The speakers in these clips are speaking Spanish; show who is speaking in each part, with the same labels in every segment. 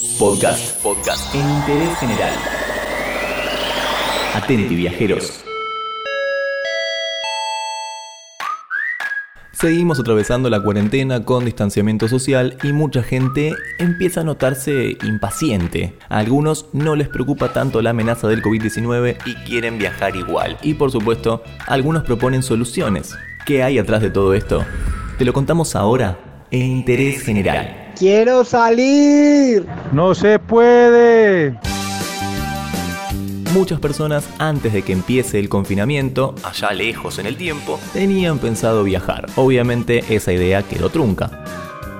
Speaker 1: Podcast, podcast en interés general. Atenti viajeros. Seguimos atravesando la cuarentena con distanciamiento social y mucha gente empieza a notarse impaciente. A algunos no les preocupa tanto la amenaza del COVID-19 y quieren viajar igual. Y por supuesto, algunos proponen soluciones. ¿Qué hay atrás de todo esto? Te lo contamos ahora en Interés General.
Speaker 2: ¡Quiero salir!
Speaker 3: ¡No se puede!
Speaker 1: Muchas personas antes de que empiece el confinamiento, allá lejos en el tiempo, tenían pensado viajar. Obviamente esa idea quedó trunca.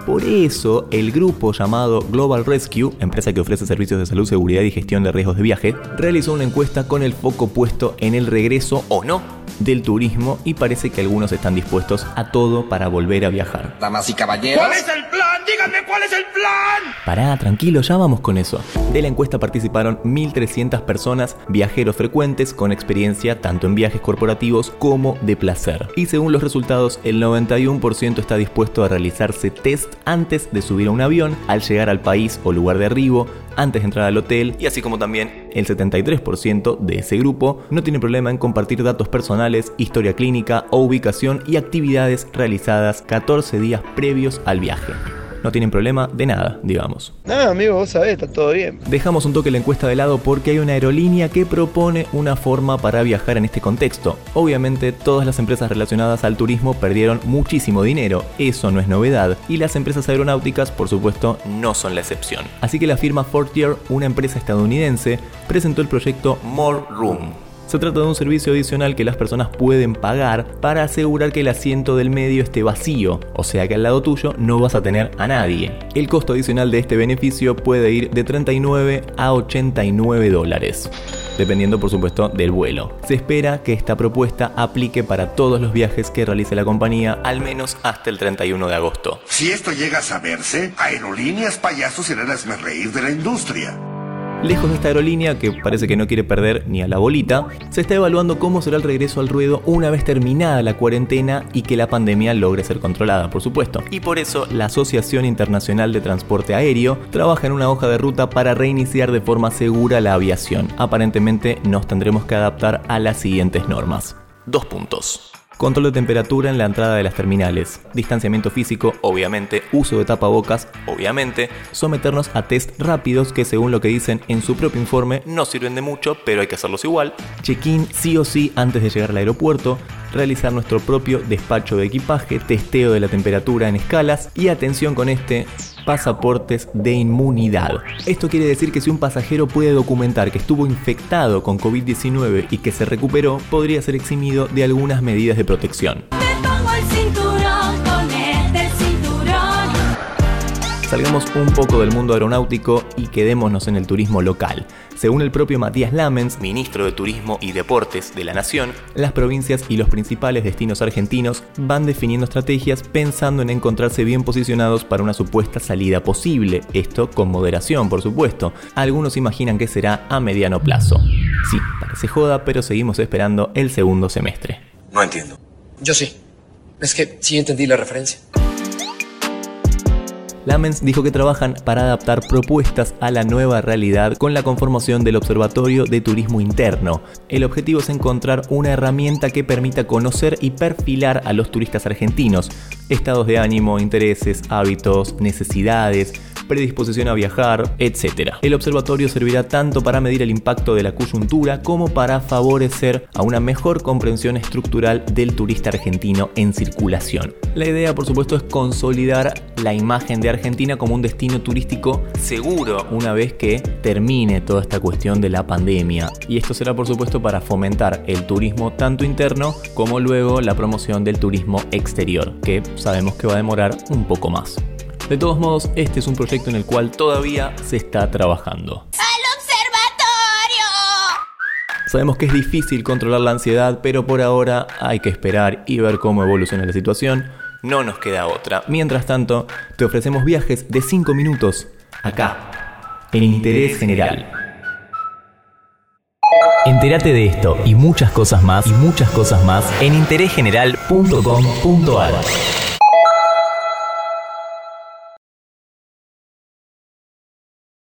Speaker 1: Por eso, el grupo llamado Global Rescue, empresa que ofrece servicios de salud, seguridad y gestión de riesgos de viaje, realizó una encuesta con el foco puesto en el regreso o no del turismo y parece que algunos están dispuestos a todo para volver a viajar.
Speaker 4: Damas y caballeros.
Speaker 5: ¿Cuál es el plan? Díganme cuál es el plan.
Speaker 1: Pará, tranquilo, ya vamos con eso. De la encuesta participaron 1.300 personas, viajeros frecuentes con experiencia tanto en viajes corporativos como de placer. Y según los resultados, el 91% está dispuesto a realizarse test antes de subir a un avión, al llegar al país o lugar de arribo, antes de entrar al hotel y así como también el 73% de ese grupo no tiene problema en compartir datos personales, historia clínica o ubicación y actividades realizadas 14 días previos al viaje no tienen problema de nada, digamos.
Speaker 2: No, amigo, vos sabés, está todo bien.
Speaker 1: Dejamos un toque la encuesta de lado porque hay una aerolínea que propone una forma para viajar en este contexto. Obviamente todas las empresas relacionadas al turismo perdieron muchísimo dinero, eso no es novedad, y las empresas aeronáuticas por supuesto no son la excepción. Así que la firma Fortier, una empresa estadounidense, presentó el proyecto More Room se trata de un servicio adicional que las personas pueden pagar para asegurar que el asiento del medio esté vacío, o sea que al lado tuyo no vas a tener a nadie. El costo adicional de este beneficio puede ir de 39 a 89 dólares dependiendo por supuesto del vuelo. Se espera que esta propuesta aplique para todos los viajes que realice la compañía, al menos hasta el 31 de agosto.
Speaker 5: Si esto llega a saberse, Aerolíneas Payasos serán las reír de la industria.
Speaker 1: Lejos de esta aerolínea, que parece que no quiere perder ni a la bolita, se está evaluando cómo será el regreso al ruedo una vez terminada la cuarentena y que la pandemia logre ser controlada, por supuesto. Y por eso la Asociación Internacional de Transporte Aéreo trabaja en una hoja de ruta para reiniciar de forma segura la aviación. Aparentemente nos tendremos que adaptar a las siguientes normas. Dos puntos control de temperatura en la entrada de las terminales, distanciamiento físico, obviamente, uso de tapabocas, obviamente, someternos a test rápidos que según lo que dicen en su propio informe no sirven de mucho, pero hay que hacerlos igual, check-in sí o sí antes de llegar al aeropuerto, realizar nuestro propio despacho de equipaje, testeo de la temperatura en escalas y atención con este, pasaportes de inmunidad. Esto quiere decir que si un pasajero puede documentar que estuvo infectado con COVID-19 y que se recuperó, podría ser eximido de algunas medidas de protección. Salgamos un poco del mundo aeronáutico y quedémonos en el turismo local. Según el propio Matías Lamens, ministro de Turismo y Deportes de la Nación, las provincias y los principales destinos argentinos van definiendo estrategias pensando en encontrarse bien posicionados para una supuesta salida posible, esto con moderación por supuesto. Algunos imaginan que será a mediano plazo. Sí, parece joda, pero seguimos esperando el segundo semestre.
Speaker 4: No entiendo.
Speaker 6: Yo sí. Es que sí entendí la referencia.
Speaker 1: Lamens dijo que trabajan para adaptar propuestas a la nueva realidad con la conformación del Observatorio de Turismo Interno. El objetivo es encontrar una herramienta que permita conocer y perfilar a los turistas argentinos, estados de ánimo, intereses, hábitos, necesidades, predisposición a viajar, etc. El observatorio servirá tanto para medir el impacto de la coyuntura como para favorecer a una mejor comprensión estructural del turista argentino en circulación. La idea, por supuesto, es consolidar la imagen de Argentina como un destino turístico seguro una vez que termine toda esta cuestión de la pandemia. Y esto será, por supuesto, para fomentar el turismo tanto interno como luego la promoción del turismo exterior, que sabemos que va a demorar un poco más. De todos modos, este es un proyecto en el cual todavía se está trabajando.
Speaker 7: ¡Al observatorio!
Speaker 1: Sabemos que es difícil controlar la ansiedad, pero por ahora hay que esperar y ver cómo evoluciona la situación. No nos queda otra. Mientras tanto, te ofrecemos viajes de 5 minutos acá, en Interés General. Entérate de esto y muchas cosas más y muchas cosas más en interésgeneral.com.ar.